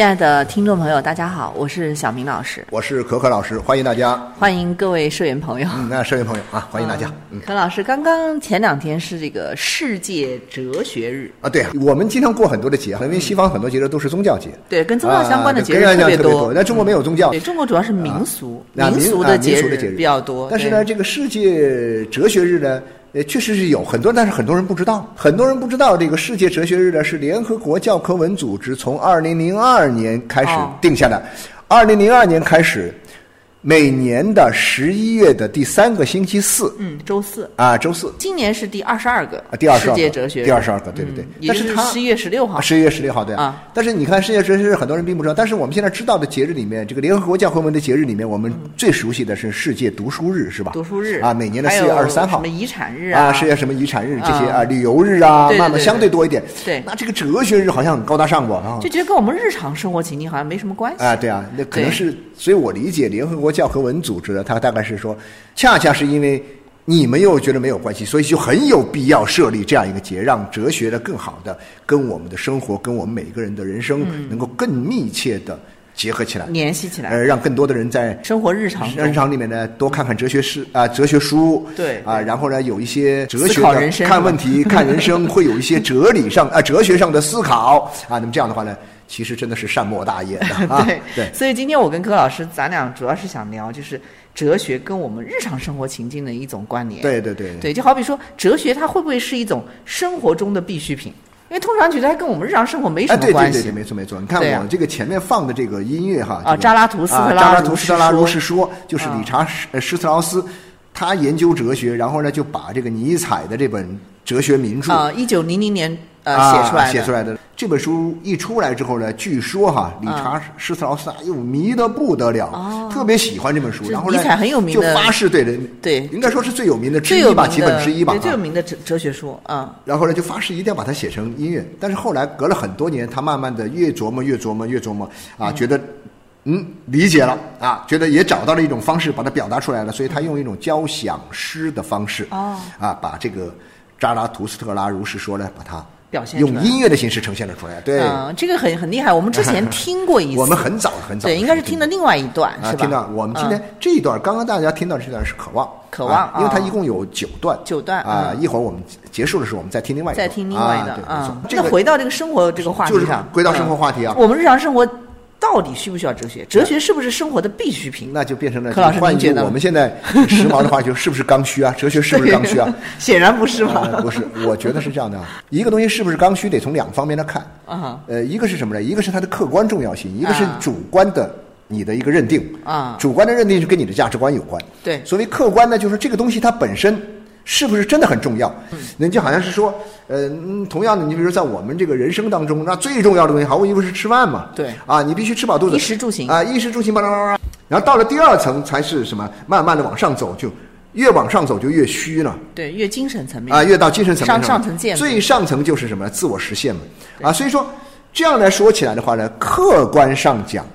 亲爱的听众朋友，大家好，我是小明老师，我是可可老师，欢迎大家。欢迎各位社员朋友。嗯，那社员朋友啊，欢迎大家。嗯，可老师，刚刚前两天是这个世界哲学日啊，对，我们经常过很多的节，因为西方很多节日都是宗教节，对，跟宗教相关的节日特别多。那中国没有宗教，对，中国主要是民俗，民俗的节日比较多。但是呢，这个世界哲学日呢？呃，确实是有很多，但是很多人不知道。很多人不知道，这个世界哲学日呢，是联合国教科文组织从二零零二年开始定下的，二零零二年开始。每年的十一月的第三个星期四，嗯，周四啊，周四。今年是第二十二个啊，第二十二世界哲学，第二十二个，对对对。也是十一月十六号，十一月十六号对啊。但是你看，世界哲学日很多人并不知道。但是我们现在知道的节日里面，这个联合国教科文的节日里面，我们最熟悉的是世界读书日，是吧？读书日啊，每年的四月二十三号。什么遗产日啊？世界什么遗产日这些啊？旅游日啊，慢慢相对多一点。对。那这个哲学日好像很高大上过啊？就觉得跟我们日常生活情境好像没什么关系啊。对啊，那可能是，所以我理解联合国教科文组织的。他大概是说，恰恰是因为你们又觉得没有关系，所以就很有必要设立这样一个节，让哲学的更好的跟我们的生活、跟我们每个人的人生能够更密切的结合起来、联系起来，呃，让更多的人在生活日常日常里面呢多看看哲学诗啊、哲学书，对啊，然后呢有一些哲学的看问题、看人生，会有一些哲理上啊、哲学上的思考啊，那么这样的话呢？其实真的是善莫大焉的 啊！对对，所以今天我跟柯老师，咱俩主要是想聊，就是哲学跟我们日常生活情境的一种关联。对对对，对，就好比说，哲学它会不会是一种生活中的必需品？因为通常觉得它跟我们日常生活没什么关系。对对对，没错没错。你看我这个前面放的这个音乐哈，啊，扎拉图斯特拉扎拉图斯特拉如是说，就是理查施施特劳斯，他研究哲学，然后呢就把这个尼采的这本哲学名著啊，一九零零年。呃，写出来写出来的这本书一出来之后呢，据说哈，理查施特劳斯又迷得不得了，特别喜欢这本书，然后呢，就发誓对人对，应该说是最有名的之一吧，几本之一吧，最有名的哲哲学书啊。然后呢，就发誓一定要把它写成音乐。但是后来隔了很多年，他慢慢的越琢磨越琢磨越琢磨啊，觉得嗯理解了啊，觉得也找到了一种方式把它表达出来了，所以他用一种交响诗的方式啊，把这个扎拉图斯特拉如是说呢，把它。表现用音乐的形式呈现了出来，对，嗯，这个很很厉害。我们之前听过一次，我们很早很早，对，应该是听的另外一段，是吧？听到我们今天这一段，刚刚大家听到的这段是渴望，渴望，因为它一共有九段，九段啊。一会儿我们结束的时候，我们再听另外一再听另外的啊。那回到这个生活这个话题上，回到生活话题啊，我们日常生活。到底需不需要哲学？哲学是不是生活的必需品？那就变成了柯老师，您觉得我们现在时髦的话，就是不是刚需啊？哲学是不是刚需啊？显然不是嘛。不是，我觉得是这样的。一个东西是不是刚需，得从两方面来看。啊。呃，一个是什么呢？一个是它的客观重要性，一个是主观的你的一个认定。啊。主观的认定是跟你的价值观有关。对。所谓客观呢，就是这个东西它本身。是不是真的很重要？那就好像是说，呃，同样的，你比如说在我们这个人生当中，那最重要的东西，毫无疑问是吃饭嘛。对。啊，你必须吃饱肚子。衣食住行。啊，衣食住行，巴拉巴拉。然后到了第二层才是什么？慢慢的往上走，就越往上走就越虚了。对，越精神层面。啊，越到精神层面上上层建最上层就是什么？自我实现嘛。啊，所以说这样来说起来的话呢，客观上讲，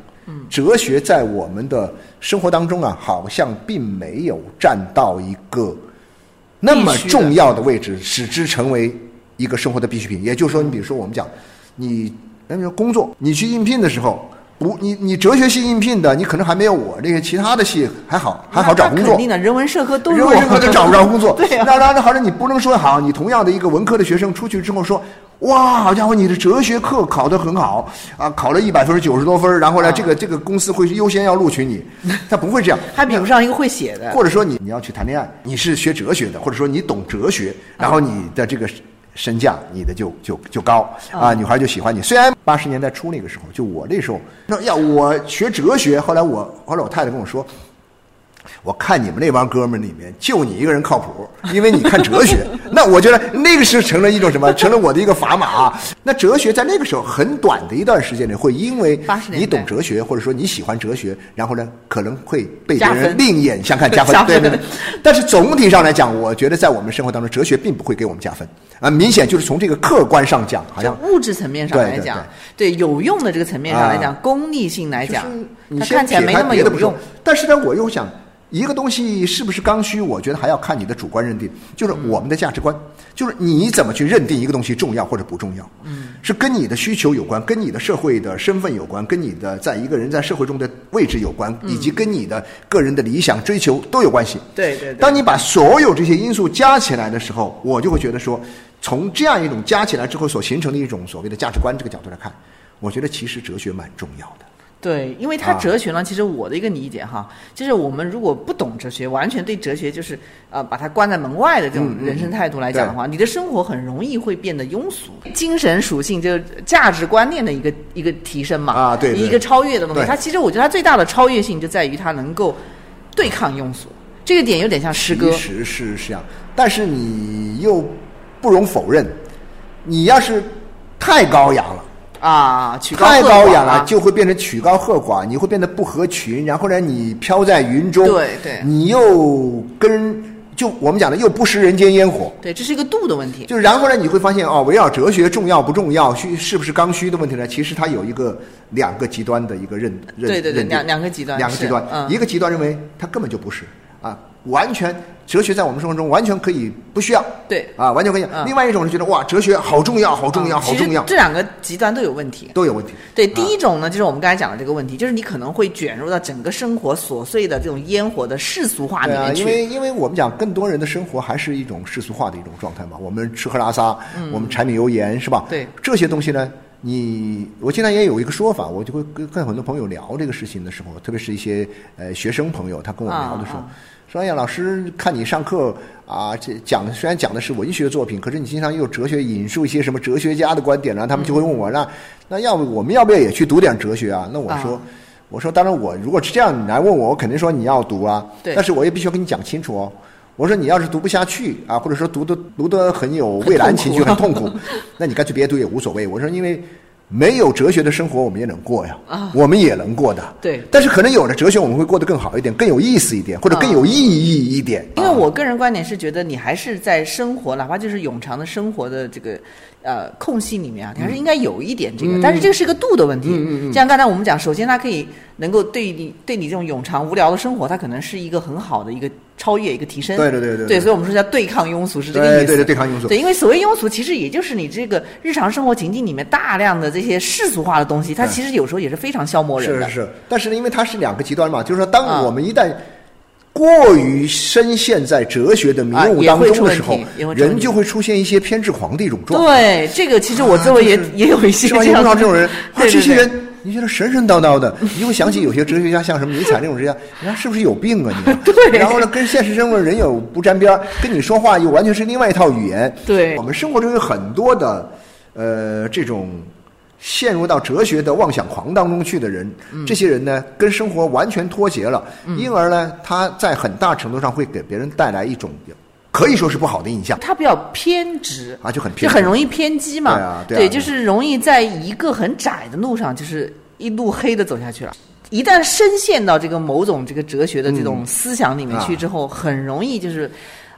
哲学在我们的生活当中啊，好像并没有占到一个。那么重要的位置，使之成为一个生活的必需品。也就是说，你比如说，我们讲，你，那比如说工作，你去应聘的时候，不，你你哲学系应聘的，你可能还没有我这个其他的系还好，还好找工作。肯定的，人文社科都人文社科都找不着工作。对呀、那当然好像你不能说好，你同样的一个文科的学生出去之后说，哇，好家伙，你的哲学课考得很好啊，考了一百分九十多分，然后呢，这个这个公司会优先要录取你，他不会这样，还比不上一个会写的。或者说你你要去谈恋爱，你是学哲学的，或者说你懂哲学，然后你的这个。身价你的就就就高啊，女孩就喜欢你。虽然八十年代初那个时候，就我那时候那呀，我学哲学。后来我后来我太太跟我说，我看你们那帮哥们里面，就你一个人靠谱，因为你看哲学。那我觉得那个是成了一种什么？成了我的一个砝码。那哲学在那个时候很短的一段时间内，会因为你懂哲学，或者说你喜欢哲学，然后呢可能会被别人另眼相看，加分。对对对。但是总体上来讲，我觉得在我们生活当中，哲学并不会给我们加分啊。明显就是从这个客观上讲，好像物质层面上来讲，对有用的这个层面上来讲，功利性来讲，它看起来没那么有用。但是呢，我又想。一个东西是不是刚需？我觉得还要看你的主观认定，就是我们的价值观，就是你怎么去认定一个东西重要或者不重要，嗯，是跟你的需求有关，跟你的社会的身份有关，跟你的在一个人在社会中的位置有关，以及跟你的个人的理想追求都有关系。对对。当你把所有这些因素加起来的时候，我就会觉得说，从这样一种加起来之后所形成的一种所谓的价值观这个角度来看，我觉得其实哲学蛮重要的。对，因为它哲学呢，其实我的一个理解哈，就是我们如果不懂哲学，完全对哲学就是呃把它关在门外的这种人生态度来讲的话，你的生活很容易会变得庸俗。精神属性就是价值观念的一个一个提升嘛，啊对，一个超越的东西。它其实我觉得它最大的超越性就在于它能够对抗庸俗，这个点有点像诗歌。其实是这样，但是你又不容否认，你要是太高雅了。啊，太高雅了，就会变成曲高和寡，你会变得不合群，然后呢，你飘在云中，对对，你又跟就我们讲的又不食人间烟火，对，这是一个度的问题。就是然后呢，你会发现哦，围绕哲学重要不重要，需是不是刚需的问题呢？其实它有一个两个极端的一个认认对对对，两两个极端，两个极端，一个极端认为它根本就不是啊，完全。哲学在我们生活中完全可以不需要，对啊，完全可以。另外一种是觉得哇，哲学好重要，好重要，好重要。这两个极端都有问题，都有问题。对，第一种呢，就是我们刚才讲的这个问题，就是你可能会卷入到整个生活琐碎的这种烟火的世俗化里面去。因为，因为我们讲更多人的生活还是一种世俗化的一种状态嘛。我们吃喝拉撒，我们柴米油盐是吧？对这些东西呢，你我经常也有一个说法，我就会跟跟很多朋友聊这个事情的时候，特别是一些呃学生朋友，他跟我聊的时候。说哎呀，老师看你上课啊，这讲虽然讲的是文学作品，可是你经常用哲学引述一些什么哲学家的观点后？他们就会问我，那那要不我们要不要也去读点哲学啊？那我说，我说当然我如果是这样你来问我，我肯定说你要读啊。但是我也必须要跟你讲清楚哦。我说你要是读不下去啊，或者说读的读的很有畏难情绪，很痛苦，那你干脆别读也无所谓。我说因为。没有哲学的生活，我们也能过呀，我们也能过的。对，但是可能有了哲学，我们会过得更好一点，更有意思一点，或者更有意义一点。因为我个人观点是觉得，你还是在生活，哪怕就是永长的生活的这个呃空隙里面啊，你还是应该有一点这个。但是这个是一个度的问题。嗯嗯像刚才我们讲，首先它可以能够对你对你这种冗长无聊的生活，它可能是一个很好的一个。超越一个提升，对对对对，对，所以我们说叫对抗庸俗是这个意思，对对对，对抗庸俗。对，因为所谓庸俗，其实也就是你这个日常生活情境里面大量的这些世俗化的东西，它其实有时候也是非常消磨人的。是是，但是呢，因为它是两个极端嘛，就是说，当我们一旦过于深陷在哲学的迷雾当中的时候，人就会出现一些偏执狂的一种状态。对，这个其实我周围也也有一些这样这种人，这些人。你觉得神神叨叨的，你就会想起有些哲学家，像什么尼采那种哲学家，人家是不是有病啊？你 对，然后呢，跟现实生活人有不沾边跟你说话又完全是另外一套语言。对，我们生活中有很多的，呃，这种陷入到哲学的妄想狂当中去的人，这些人呢，跟生活完全脱节了，因而呢，他在很大程度上会给别人带来一种。可以说是不好的印象，他比较偏执啊，就很偏就很容易偏激嘛，对啊，对，就是容易在一个很窄的路上，就是一路黑的走下去了。一旦深陷到这个某种这个哲学的这种思想里面去之后，很容易就是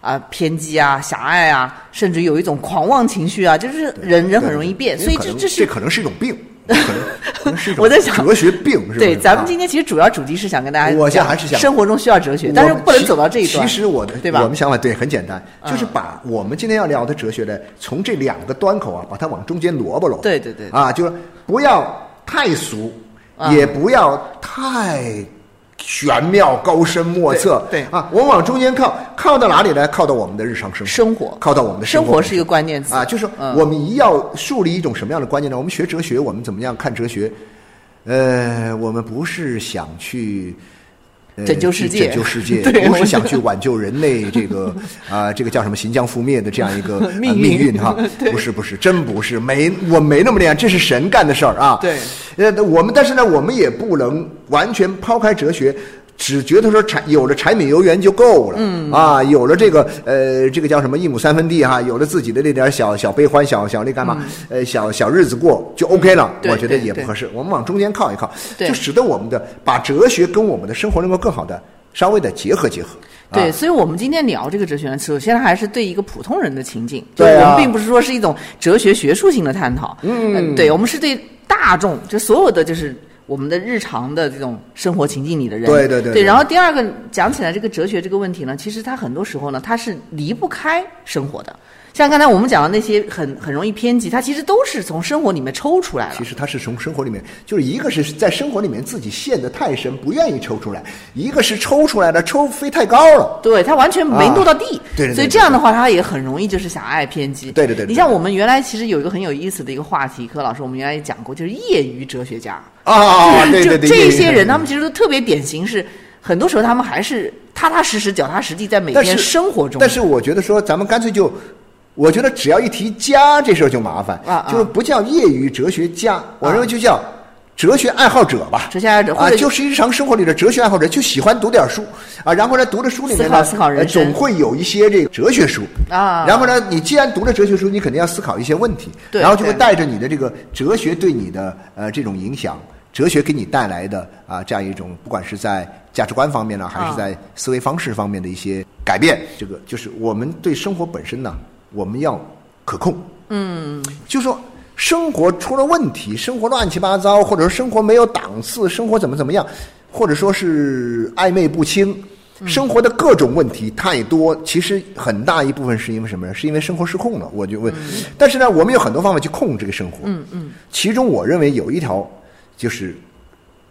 啊偏激啊、狭隘啊，甚至有一种狂妄情绪啊，就是人人很容易变，所以这这是这可能是一种病。可能是我在想哲学病是吧？对，咱们今天其实主要主题是想跟大家，我现在还是想生活中需要哲学，但是不能走到这一段。其实我的对吧？我们想法对很简单，就是把我们今天要聊的哲学的，从这两个端口啊，把它往中间萝卜拢。对对对。啊，就是不要太俗，也不要太玄妙、高深莫测。对啊，我们往中间靠，靠到哪里呢？靠到我们的日常生活，生活靠到我们的活生活是一个关键词啊，就是嗯我们一要树立一种什么样的观念呢？我们学哲学，我们怎么样看哲学？呃，我们不是想去。呃拯救世界拯救世界，对我不是想去挽救人类这个啊、这个叫什么“行将覆灭”的这样一个、呃命运命运哈，不是不是，真不是，没我没那么厉害，这是神干的事儿啊。对，呃，我们但是呢，我们也不能完全抛开哲学。只觉得说柴有了柴米油盐就够了，嗯。啊，有了这个呃，这个叫什么一亩三分地哈，有了自己的那点小小悲欢，小小那干嘛，呃，小小日子过就 OK 了，嗯我觉得也不合适。我们往中间靠一靠，对。就使得我们的把哲学跟我们的生活能够更好的稍微的结合结合。对，啊所以我们今天聊这个哲学呢，首先还是对一个普通人的情境，就对啊。我们并不是说是一种哲学学术性的探讨，嗯，对我们是对大众，就所有的就是我们的日常的这种生活情境里的人，对对对对对然后第二个讲起来这个哲学这个问题呢，其实它很多时候呢，它是离不开生活的。像刚才我们讲的那些很很容易偏激，它其实都是从生活里面抽出来了其。实他是从生活里面，就是一个是在生活里面自己陷得太深，不愿意抽出来；一个是抽出来的，抽飞太高了。对，它完全没落到地，啊对对对所以这样的话，它也很容易就是狭隘偏激。对对对对你像我们原来其实有一个很有意思的一个话题，柯老师，我们原来也讲过，就是业余哲学家。啊，对对对，就这些人，他们其实都特别典型，是很多时候他们还是踏踏实实、脚踏实地，在每天生活中。但是我觉得说，咱们干脆就，我觉得只要一提家这事儿就麻烦，啊啊。就是不叫业余哲学家，我认为就叫哲学爱好者吧。哲学爱好者或啊，就是日常生活里的哲学爱好者，就喜欢读点书啊，然后呢，读的书里面思考呢，思考人生。呃总会有一些这个哲学书。啊。然后呢，你既然读了哲学书，你肯定要思考一些问题，对然后就会带着你的这个哲学对你的呃这种影响，哲学给你带来的啊这样一种，不管是在价值观方面呢，还啊。是在思维方式方面的一些改变，这个就是我们对生活本身呢，我们要可控。嗯，就说生活出了问题，生活乱七八糟，或者说生活没有档次，生活怎么怎么样，或者说是暧昧不清。生活的各种问题太多，其实很大一部分是因为什么呢？是因为生活失控了。我就问，但是呢，我们有很多方法去控制这个生活。嗯嗯。其中我认为有一条，就是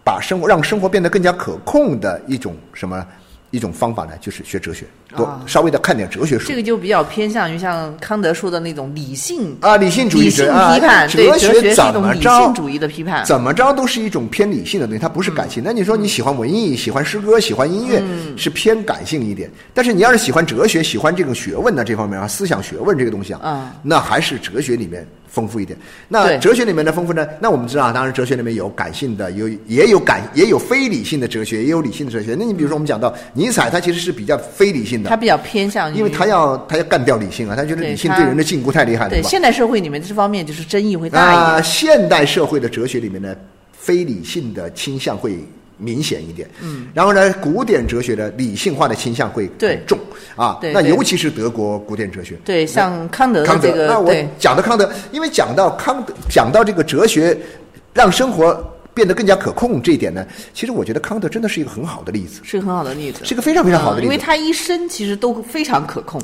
把生活让生活变得更加可控的一种什么一种方法呢？就是学哲学，多、啊稍微的看点哲学书这。个就比较偏向于像康德说的那种理性啊，理性主义理性批判，对哲哲学是一怎么种理性着主义的批判。怎么着都是一种偏理性的东西，它不是感性。那你说你喜欢文艺、喜欢诗歌、喜欢音乐，是偏感性一点。但是你要是喜欢哲学、喜欢这种学问呢，这方面啊，思想学问这个东西啊，嗯那还是哲学里面丰富一点。那哲学里面的丰富呢？那我们知道啊，当然哲学里面有感性的，有也有感也有非理性的哲学，也有理性的哲学。那你比如说我们讲到尼采，他其实是比较非理性的，他比较偏向于，因为他要他要干掉理性啊，他觉得理性对人的禁锢太厉害了，吧？对现代社会里面这方面就是争议会大一啊，点。现代社会的哲学里面呢，非理性的倾向会明显一点。嗯，然后呢，古典哲学的理性化的倾向会对很重啊。那尤其是德国古典哲学。对，像康德的康德，这个那我讲的康德，因为讲到康德，讲到这个哲学，让生活变得更加可控这一点呢，其实我觉得康德真的是一个很好的例子，是个很好的例子，是一个非常非常好的例子。嗯因为他一生其实都非常可控，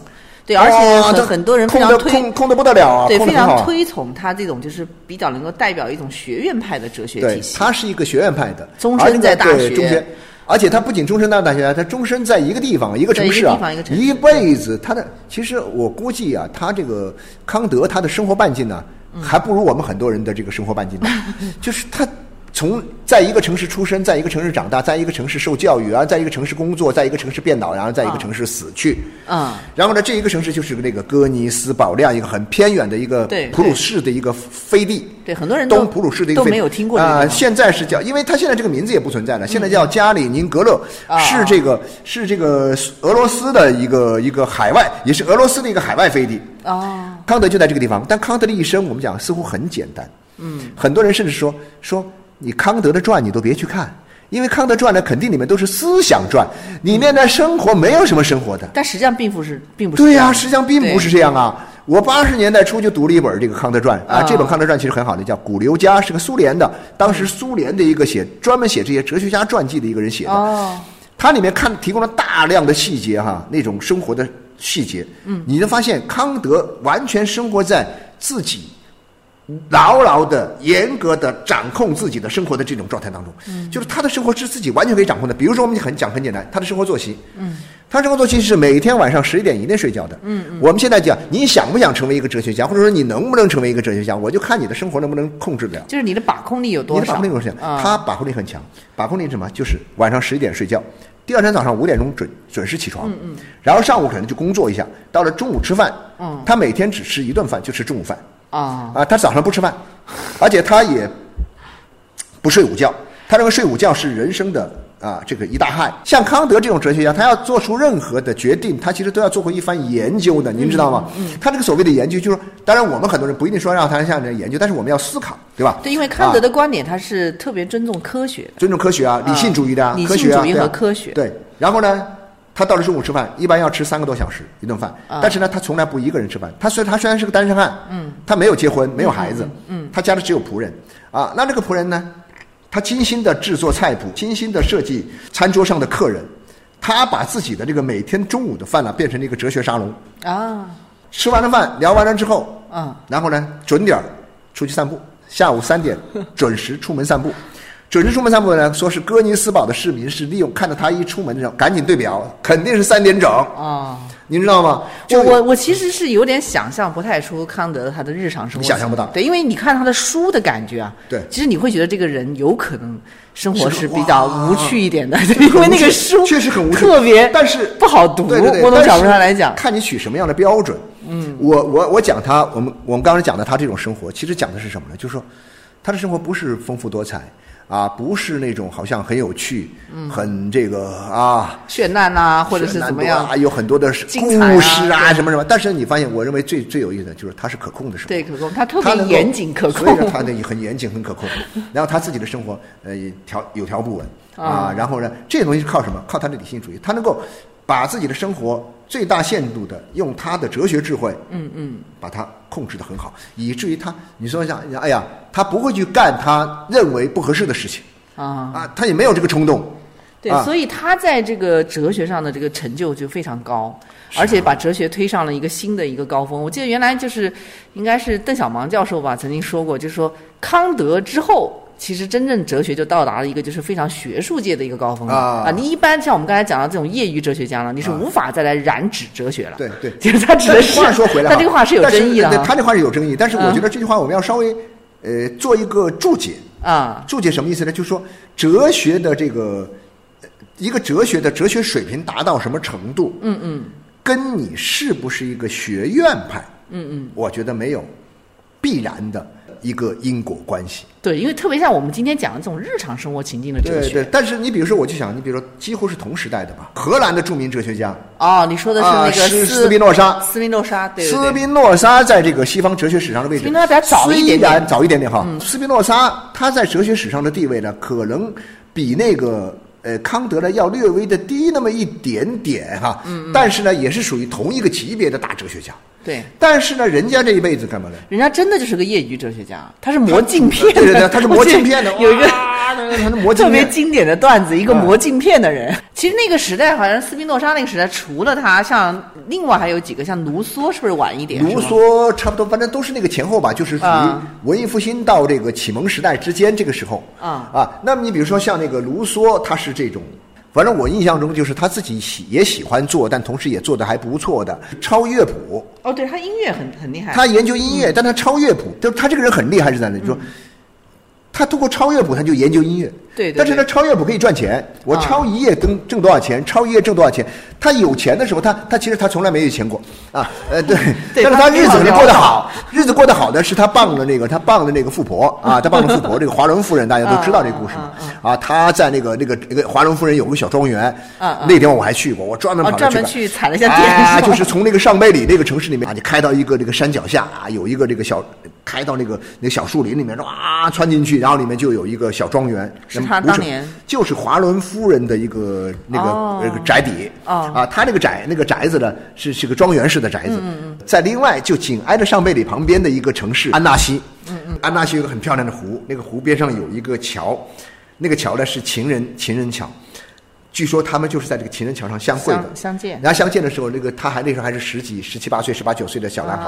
对，而且很、哦很多人非控常推的控控的不得了啊，对，非常推崇他这种就是比较能够代表一种学院派的哲学对体，系。他是一个学院派的，终身在大学对终身，而且他不仅终身在大学，他终身在一个地方、一个城市啊一个地方一个，城市辈子。他的其实我估计啊，他这个康德他的生活半径呢，嗯还不如我们很多人的这个生活半径呢，就是他。从在一个城市出生，在一个城市长大，在一个城市受教育，然后在一个城市工作，在一个城市变老，然后在一个啊城市死去。嗯，然后呢，这一个城市就是那个哥尼斯堡这样一个很偏远的一个对普鲁士的一个飞地。对，很多人都东普鲁士的一个飞都没有听过这个啊、现在是叫，因为它现在这个名字也不存在了，现在叫加里宁格勒，啊是这个是这个俄罗斯的一个一个海外，也是俄罗斯的一个海外飞地。哦，康德就在这个地方，但康德的一生我们讲似乎很简单。嗯，很多人甚至说说你康德的传你都别去看，因为康德传呢肯定里面都是思想传，里面的生活没有什么生活的。但实际上并不是，并不是对呀、实际上并不是这样啊。我八十年代初就读了一本这个康德传啊，啊这本康德传其实很好的，叫古留加，是个苏联的，当时苏联的一个写专门写这些哲学家传记的一个人写的。哦，它里面看提供了大量的细节哈，那种生活的细节，嗯，你就发现康德完全生活在自己牢牢的、严格的掌控自己的生活的这种状态当中，嗯，就是他的生活是自己完全可以掌控的。比如说，我们很讲很简单，他的生活作息，嗯，他生活作息是每天晚上十一点以内睡觉的，嗯嗯。我们现在讲，你想不想成为一个哲学家，或者说你能不能成为一个哲学家，我就看你的生活能不能控制得了。就是你的把控力有多少？你的把控力有多少？他把控力很强，把控力什么？就是晚上十一点睡觉，第二天早上五点钟准准时起床，嗯嗯。然后上午可能就工作一下，到了中午吃饭，嗯，他每天只吃一顿饭，就吃中午饭。啊啊！他早上不吃饭，而且他也不睡午觉。他认为睡午觉是人生的啊这个一大害。像康德这种哲学家，他要做出任何的决定，他其实都要做过一番研究的。您知道吗？他这个所谓的研究，就是当然我们很多人不一定说让他像这研究，但是我们要思考，对吧？对，因为康德的观点，他是特别尊重科学，尊重科学啊，理性主义的啊，科学主义和科学。对，然后呢？他到了中午吃饭，一般要吃三个多小时一顿饭。但是呢，他从来不一个人吃饭。他虽他虽然是个单身汉，嗯，他没有结婚，没有孩子，嗯，他家里只有仆人。啊，那这个仆人呢，他精心的制作菜谱，精心的设计餐桌上的客人。他把自己的这个每天中午的饭呢，变成了一个哲学沙龙。啊，吃完了饭，聊完了之后，嗯，然后呢，准点儿出去散步。下午三点准时出门散步。准时出门散步呢？说是哥尼斯堡的市民是利用看到他一出门的时候，赶紧对表，肯定是三点整啊！您知道吗？我我我其实是有点想象不太出康德他的日常生活，想象不到。对，因为你看他的书的感觉啊，对，其实你会觉得这个人有可能生活是比较无趣一点的，因为那个书确实很无趣，特别，但是不好读。对对对，我从角度上来讲，看你取什么样的标准。嗯，我我我讲他，我们我们刚才讲的他这种生活，其实讲的是什么呢？就是说，他的生活不是丰富多彩。啊，不是那种好像很有趣，很这个啊绚烂呐，或者是怎么样啊，有很多的故事啊，什么什么。但是你发现，我认为最最有意思的就是它是可控的生活，对，可控，它特别严谨可控，所以说它的很严谨很可控。然后他自己的生活呃条有条不紊啊，然后呢，这些东西是靠什么？靠他的理性主义，他能够把自己的生活最大限度的用他的哲学智慧，嗯嗯，把它控制的很好，以至于他你说像哎呀。他不会去干他认为不合适的事情啊啊，他也没有这个冲动。对，所以他在这个哲学上的这个成就就非常高，而且把哲学推上了一个新的一个高峰。我记得原来就是应该是邓小芒教授吧，曾经说过，就是说康德之后，其实真正哲学就到达了一个就是非常学术界的一个高峰啊。你一般像我们刚才讲到这种业余哲学家呢，你是无法再来染指哲学了。对对，其 实他指的是话说回来，他这个话是有争议的。他这话是有争议，但是我觉得这句话我们要稍微。呃，做一个注解啊，注解什么意思呢？就是说，哲学的这个一个哲学的哲学水平达到什么程度？嗯嗯，跟你是不是一个学院派？嗯嗯，我觉得没有必然的。一个因果关系，对，因为特别像我们今天讲的这种日常生活情境的哲学，对对。但是你比如说，我就想，你比如说，几乎是同时代的吧。荷兰的著名哲学家，哦，你说的是那个斯斯宾诺莎，斯宾诺莎，对斯宾诺莎在这个西方哲学史上的位置，比较早一点点，早一点点哈。斯宾诺莎他在哲学史上的地位呢，可能比那个。呃，康德呢要略微的低那么一点点哈，嗯，但是呢也是属于同一个级别的大哲学家，对。但是呢，人家这一辈子干嘛呢？人家真的就是个业余哲学家，他是磨镜片，对对对，他是磨镜片的，有一个特别经典的段子，一个磨镜片的人。其实那个时代好像斯宾诺莎那个时代，除了他，像另外还有几个，像卢梭是不是晚一点？卢梭差不多，反正都是那个前后吧，就是属于文艺复兴到这个启蒙时代之间这个时候啊啊。那么你比如说像那个卢梭，他是。这种，反正我印象中就是他自己喜也喜欢做，但同时也做的还不错的抄乐谱。哦，对他音乐很很厉害。他研究音乐，但他抄乐谱，就他这个人很厉害是在哪？就说他通过抄乐谱，他就研究音乐。对，但是呢，抄乐谱可以赚钱。我抄一页挣挣多少钱？抄一页挣多少钱？他有钱的时候，他他其实他从来没有钱过啊。呃，对，但是他日子过得好，日子过得好的是他傍的那个他傍的那个富婆啊，他傍的富婆，这个华伦夫人大家都知道这个故事啊。他在那个那个那个华伦夫人有个小庄园啊，那天我还去过，我专门跑专门去踩了一下点，就是从那个上贝里那个城市里面啊，你开到一个这个山脚下啊，有一个这个小开到那个那个小树林里面，哇，穿进去，然后里面就有一个小庄园。他当年。就是华伦夫人的一个那个那个宅邸。啊，他那个宅那个宅子呢是是个庄园式的宅子，在另外就紧挨着上贝里旁边的一个城市安纳西，安纳西有个很漂亮的湖，那个湖边上有一个桥，那个桥呢是情人情人桥，据说他们就是在这个情人桥上相会的，相见。然后相见的时候，那个他还那时候还是十几、十七八岁、十八九岁的小男孩。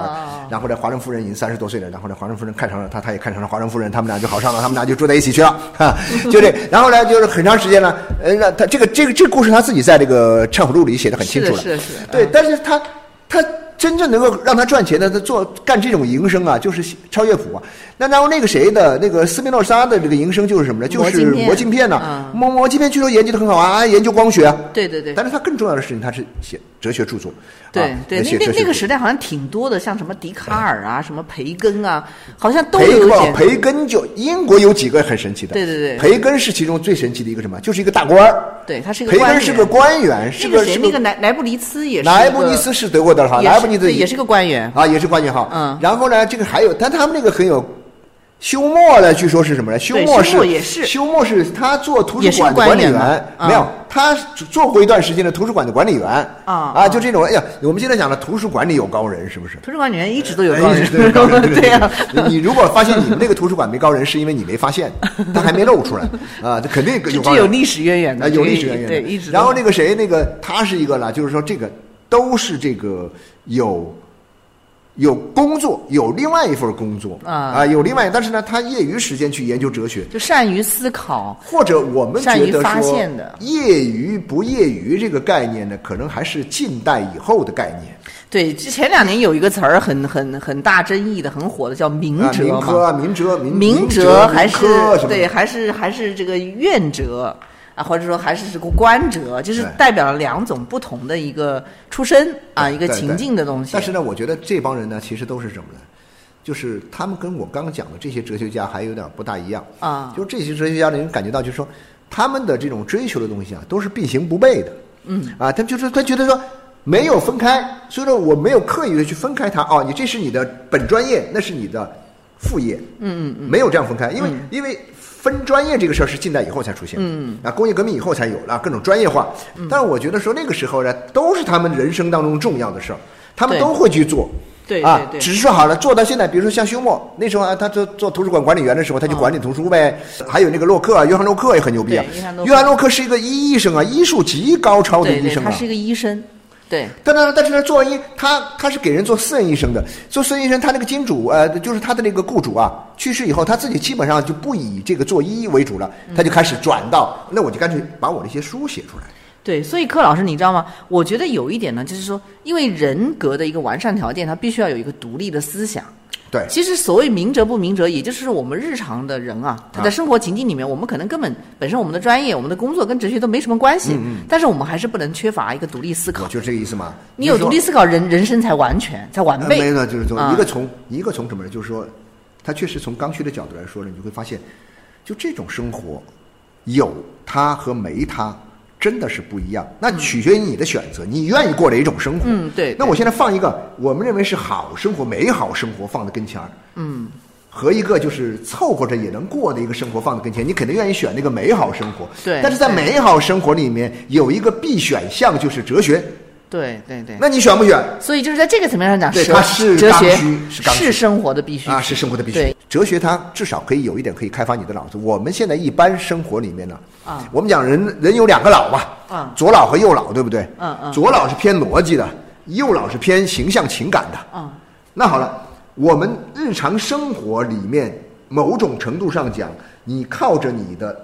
然后呢，华人夫人已经三十多岁了。然后呢，华人夫人看上了他，他也看上了华人夫人，他们俩就好上了，他们俩就住在一起去了。哈，就这。然后呢，就是很长时间了。呃，那他这个这个这个故事他自己在这个《忏悔录》里写的很清楚了。是是是。对，但是他他。真正能够让他赚钱的，他做干这种营生啊，就是超乐谱啊。那然后那个谁的那个斯宾诺莎的这个营生就是什么呢？就是磨镜片呢。磨磨镜片据说研究的很好啊，研究光学。对对对。但是他更重要的事情，他是写哲学著作。对对，那那那个时代好像挺多的，像什么笛卡尔啊，什么培根啊，好像都有点。培根就英国有几个很神奇的。对对对。培根是其中最神奇的一个什么？就是一个大官儿。对，他是一个。培根是个官员，是个谁？那个莱莱布尼茨也是。莱布尼茨是德国的哈，莱布尼茨也是个官员啊，也是官员哈。嗯。然后呢，这个还有，但他们那个很有。休谟呢？据说是什么呢？休谟是休谟是他做图书馆的管理员，没有他做过一段时间的图书馆的管理员啊啊！就这种，哎呀，我们现在讲的图书馆里有高人，是不是？图书馆里面一直都有高人，对呀。你如果发现你们那个图书馆没高人，是因为你没发现，他还没露出来啊！这肯定有这有历史渊源的，有历史渊源。对，一直。然后那个谁，那个他是一个呢，就是说这个都是这个有。有工作，有另外一份工作啊啊，有另外，但是呢，他业余时间去研究哲学，就善于思考，或者我们觉得说，的业余不业余这个概念呢，可能还是近代以后的概念。对，前两年有一个词儿很很很大争议的，很火的，叫明哲嘛，明科、明哲、明哲还是对，还是还是这个愿哲。啊，或者说还是是个官职，就是代表了两种不同的一个出身啊，一个情境的东西。但是呢，我觉得这帮人呢，其实都是什么呢？就是他们跟我刚刚讲的这些哲学家还有点不大一样啊。就是这些哲学家呢，你感觉到就是说，他们的这种追求的东西啊，都是并行不悖的。嗯。啊，他就是他觉得说没有分开，所以说我没有刻意的去分开它。哦，你这是你的本专业，那是你的副业。嗯嗯嗯。没有这样分开，因为因为。分专业这个事儿是近代以后才出现，嗯，啊，工业革命以后才有了各种专业化。但是我觉得说那个时候呢，都是他们人生当中重要的事儿，他们都会去做，对啊，只是说好了做到现在，比如说像休谟那时候啊，他做做图书馆管理员的时候，他就管理图书呗。还有那个洛克啊，约翰洛克也很牛逼啊。约翰洛克是一个医生啊，医术极高超的医生啊，他是一个医生。对，但是但是呢，做完医，他他是给人做私人医生的，做私人医生，他那个金主呃，就是他的那个雇主啊，去世以后，他自己基本上就不以这个做医为主了，他就开始转到，那我就干脆把我那些书写出来。对，所以柯老师，你知道吗？我觉得有一点呢，就是说，因为人格的一个完善条件，他必须要有一个独立的思想。对，其实所谓明哲不明哲，也就是我们日常的人啊，他在生活情境里面，我们可能根本本身我们的专业、我们的工作跟哲学都没什么关系，嗯但是我们还是不能缺乏一个独立思考。就这个意思嘛？你有独立思考，人人生才完全才完备。没有，就是从一个从一个从什么呢？就是说，他确实从刚需的角度来说呢，你会发现，就这种生活，有他和没他。真的是不一样，那取决于你的选择，你愿意过哪一种生活？嗯，对。那我现在放一个我们认为是好生活、美好生活放在跟前儿，嗯，和一个就是凑合着也能过的一个生活放在跟前，你肯定愿意选那个美好生活。对。但是在美好生活里面有一个必选项，就是哲学。对对对，那你选不选？所以就是在这个层面上讲，对，它是哲学是是生活的必须啊，是生活的必须。哲学它至少可以有一点可以开发你的脑子。我们现在一般生活里面呢，啊，我们讲人人有两个脑嘛，啊，左脑和右脑，对不对？嗯嗯，左脑是偏逻辑的，右脑是偏形象情感的。嗯，那好了，我们日常生活里面某种程度上讲，你靠着你的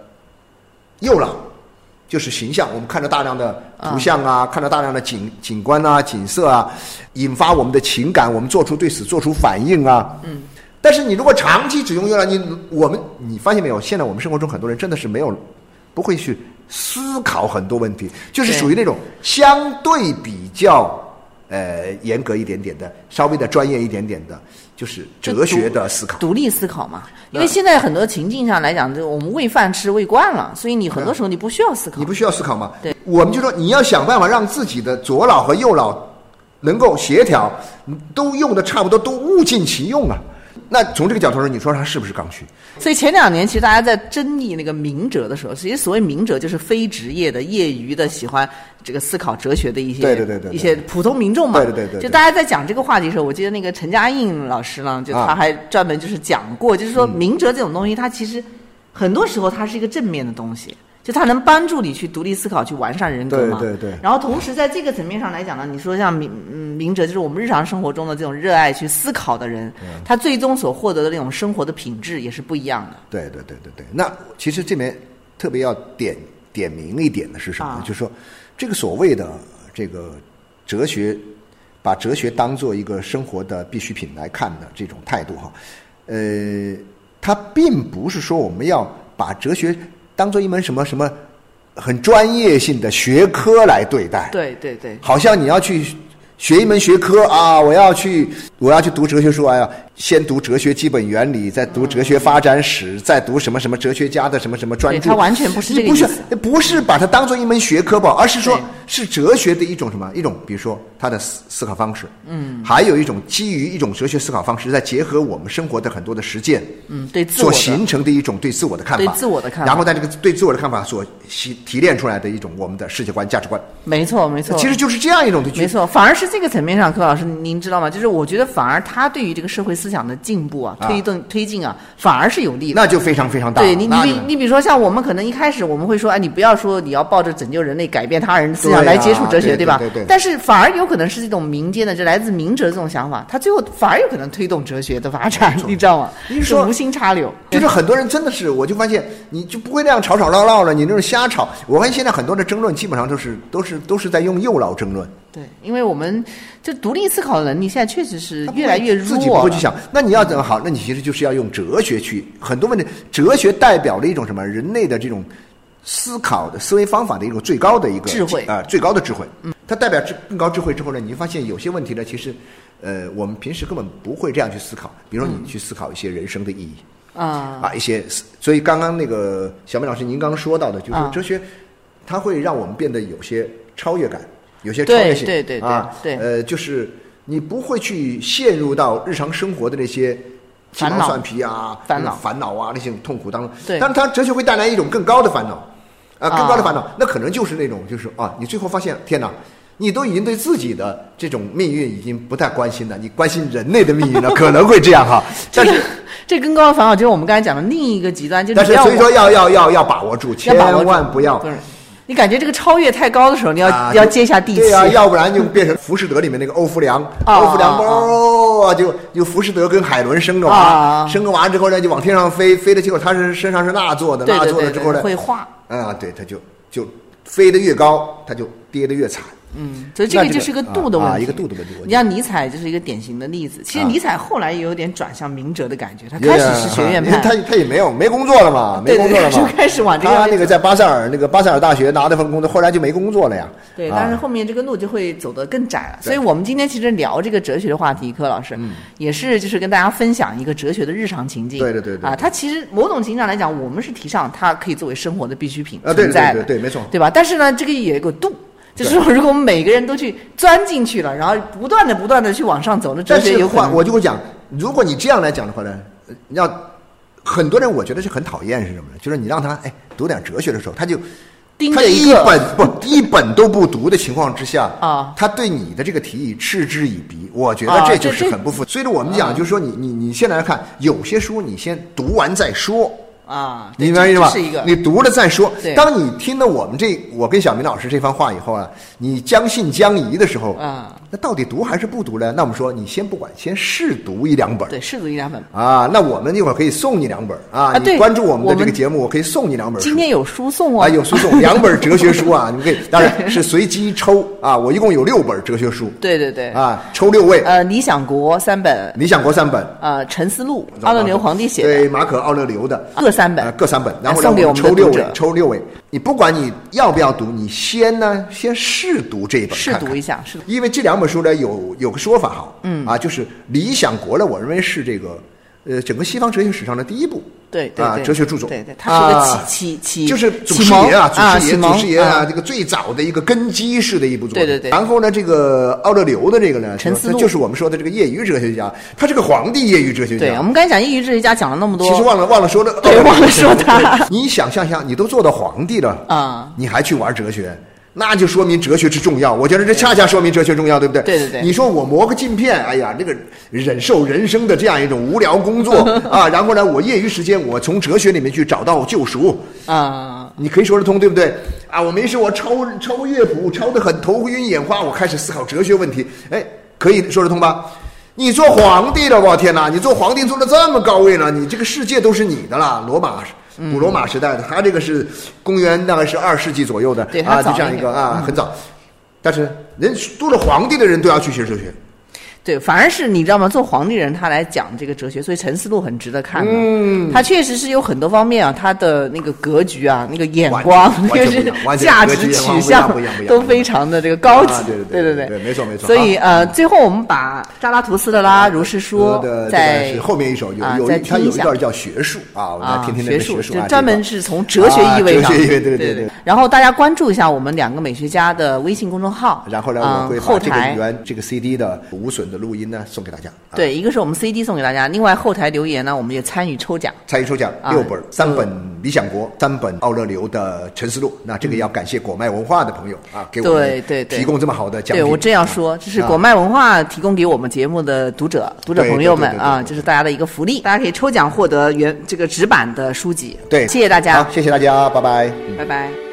右脑。就是形象，我们看着大量的图像啊，看着大量的景景观啊、景色啊，引发我们的情感，我们做出对此做出反应啊。嗯。但是你如果长期只用右脑，你我们你发现没有？现在我们生活中很多人真的是没有，不会去思考很多问题，就是属于那种相对比较呃严格一点点的，稍微的专业一点点的。就是哲学的思考，独立思考嘛。因为现在很多情境上来讲，就我们喂饭吃喂惯了，所以你很多时候你不需要思考。你不需要思考嘛？对，我们就说你要想办法让自己的左脑和右脑能够协调，都用的差不多，都物尽其用啊。那从这个角度说，你说它是不是刚需？所以前两年其实大家在争议那个明哲的时候，其实所谓明哲就是非职业的、业余的、喜欢这个思考哲学的一些对对对对一些普通民众嘛。对对对。就大家在讲这个话题的时候，我记得那个陈嘉映老师呢，就他还专门就是讲过，就是说明哲这种东西，它其实很多时候它是一个正面的东西。就它能帮助你去独立思考，去完善人格嘛。对对对然后同时在这个层面上来讲呢，你说像明嗯明哲，就是我们日常生活中的这种热爱去思考的人，他最终所获得的那种生活的品质也是不一样的。对对对对对。那其实这边特别要点点明一点的是什么呢？啊就是说，这个所谓的这个哲学，把哲学当做一个生活的必需品来看的这种态度哈，呃，它并不是说我们要把哲学当做一门什么什么很专业性的学科来对待。对对对，好像你要去学一门学科啊，我要去我要去读哲学书哎呀先读哲学基本原理，再读哲学发展史，再读什么什么哲学家的什么什么专著。对它完全不是这个不是意思不是把它当做一门学科吧，而是说是哲学的一种什么一种，比如说他的思思考方式，嗯，还有一种基于一种哲学思考方式，再结合我们生活的很多的实践，嗯，对自我所形成的一种对自我的看法，对自我的看法然后在这个对自我的看法所提提炼出来的一种我们的世界观、价值观，没错没错。其实就是这样一种没错，反而是这个层面上，柯老师您知道吗？就是我觉得反而他对于这个社会思想的进步啊、啊推动推进啊，反而是有利的。那就非常非常大。对你，你比你比如说像我们可能一开始我们会说，哎，你不要说你要抱着拯救人类、改变他人的思想来接触哲学，吧？对对对对但是反而有可能是这种民间的，就来自明哲这种想法，他最后反而有可能推动哲学的发展，你知道吗？你说是无心插柳，就是很多人真的是，我就发现你就不会那样吵吵闹闹了，你那种瞎吵。我发现现在很多的争论基本上都是都是都是在用右脑争论，对，因为我们就独立思考的能力现在确实是越来越弱自己不会去想。那你要怎么好？那你其实就是要用哲学去很多问题。哲学代表了一种什么？人类的这种思考的思维方法的一种最高的一个智慧啊、最高的智慧。嗯，它代表智更高智慧之后呢，你会发现有些问题呢，其实呃，我们平时根本不会这样去思考。比如说你去思考一些人生的意义。啊，啊，一些，所以刚刚那个小梅老师您刚刚说到的，就是哲学，它会让我们变得有些超越感，有些超越性，对对对对啊，对呃，就是你不会去陷入到日常生活的那些鸡毛蒜皮啊、烦恼烦恼啊那些痛苦当中，对但是它哲学会带来一种更高的烦恼，啊，更高的啊烦恼，那可能就是那种就是啊，你最后发现，天哪！你都已经对自己的这种命运已经不太关心了，你关心人类的命运了，可能会这样哈。但是这更高的烦恼就是我们刚才讲的另一个极端，就是但是所以说要要要要把握住，千万不要不是你感觉这个超越太高的时候，你要、啊要接一下地气。对啊，要不然就变成《浮士德》里面那个欧弗良，啊欧弗良啊哦，就就浮士德跟海伦生个娃，啊生个娃之后呢，就往天上飞，飞的结果他是身上是蜡做的，蜡对对对对，做了之后呢，会化。啊，对，他就就飞得越高，他就跌得越惨。嗯，所以这个就是一个度的问题，啊啊一个度的问题你像尼采就是一个典型的例子。其实啊尼采后来也有点转向明哲的感觉，他开始是学院派，他他也没有没工作了嘛，没工作了嘛，就开始往这个他那个在巴塞尔那个巴塞尔大学拿那份工作，后来就没工作了呀。对，啊但是后面这个路就会走得更窄了。对所以我们今天其实聊这个哲学的话题，柯老师、也是就是跟大家分享一个哲学的日常情境。嗯对对对对啊，他其实某种情况上来讲，我们是提倡它可以作为生活的必需品啊，对对存在的，对对对，没错。对吧？但是呢，这个也有个度。就是说，如果我们每个人都去钻进去了，然后不断的、不断的去往上走，那哲但是话，我就会讲，如果你这样来讲的话呢，呃要很多人我觉得是很讨厌是什么呢？就是你让他哎读点哲学的时候，他就他一本不一本都不读的情况之下 啊他对你的这个提议嗤之以鼻，我觉得啊这就是很不负。所以说我们讲，就是说你你你现在来看，有些书你先读完再说。啊，你明白意思吧是一个？你读了再说。当你听了我们这我跟小明老师这番话以后啊，你将信将疑的时候，啊，那到底读还是不读呢？那我们说，你先不管，先试读一两本。对，试读一两本。啊，那我们一会儿可以送你两本啊！啊对你关注我们的这个节目，我可以送你两本书。今天有书送哦，啊，有书送 两本哲学书啊，你们可以，当然是随机抽啊。我一共有六本哲学书对对对，啊，抽六位。呃，《理想国》三本，理想国三本，呃，《沉思录》奥勒留皇帝写的对，马可·奥勒留的各三本呃各三本，然后呢，送给我们抽六位抽六位。你不管你要不要读，你先呢，先试读这一本，试读一下，试读。因为这两本书呢，有有个说法哈，嗯啊，就是《理想国》呢，我认为是这个呃整个西方哲学史上的第一部啊对对对，哲学著作，对对，它是个啊启启启就是祖师爷啊，祖师爷，祖师爷啊，啊这个最早的一个根基式的一部作品。对对对然后呢，这个奥勒留的这个呢，陈思就是我们说的这个业余哲学家，他是个皇帝业余哲学对，我。们刚才讲业余哲学家讲了那么多，其实忘了忘了说了，对忘了说他 你想象一下，你都做到皇帝了啊，你还去玩哲学？那就说明哲学之重要。我觉得这恰恰说明哲学重要，对不对？对对对你说我磨个镜片，哎呀，那个忍受人生的这样一种无聊工作 啊，然后呢，我业余时间我从哲学里面去找到救赎啊，你可以说得通，对不对？啊，我没事，我抄抄乐谱，抄得很头晕眼花，我开始思考哲学问题，哎，可以说得通吧？你做皇帝了，我天哪！你做皇帝做的这么高位了，你这个世界都是你的了，罗马。古罗马时代的，他这个是公元大概是二世纪左右的啊，就这样一个啊，很早。但是人做了皇帝的人都要去学哲学。对，反而是你知道吗？做皇帝人他来讲这个哲学，所以陈思路很值得看。嗯，他确实是有很多方面啊，他的那个格局啊，那个眼光，就是价值取向都非常的这个高级。对对对对，没错没错。所以呃，最后我们把扎拉图斯特拉如是说在后面一首有有他有一段叫学术啊，我们来听听那个学术，就专门是从哲学意味上。哲学意味，对对对。然后大家关注一下我们两个美学家的微信公众号。然后呢，我会把这个原这个 CD 的无损的录音呢送给大家。对，一个是我们 CD 送给大家，另外后台留言呢，我们也参与抽奖。参与抽奖六本，三本《理想国》，三本奥勒留的《沉思录》。那这个要感谢果麦文化的朋友啊，给我们提供这么好的奖品。对我这样说，这是果麦文化提供给我们节目的读者、读者朋友们啊，这是大家的一个福利，大家可以抽奖获得原这个纸版的书籍。对，谢谢大家，谢谢大家，拜拜，拜拜。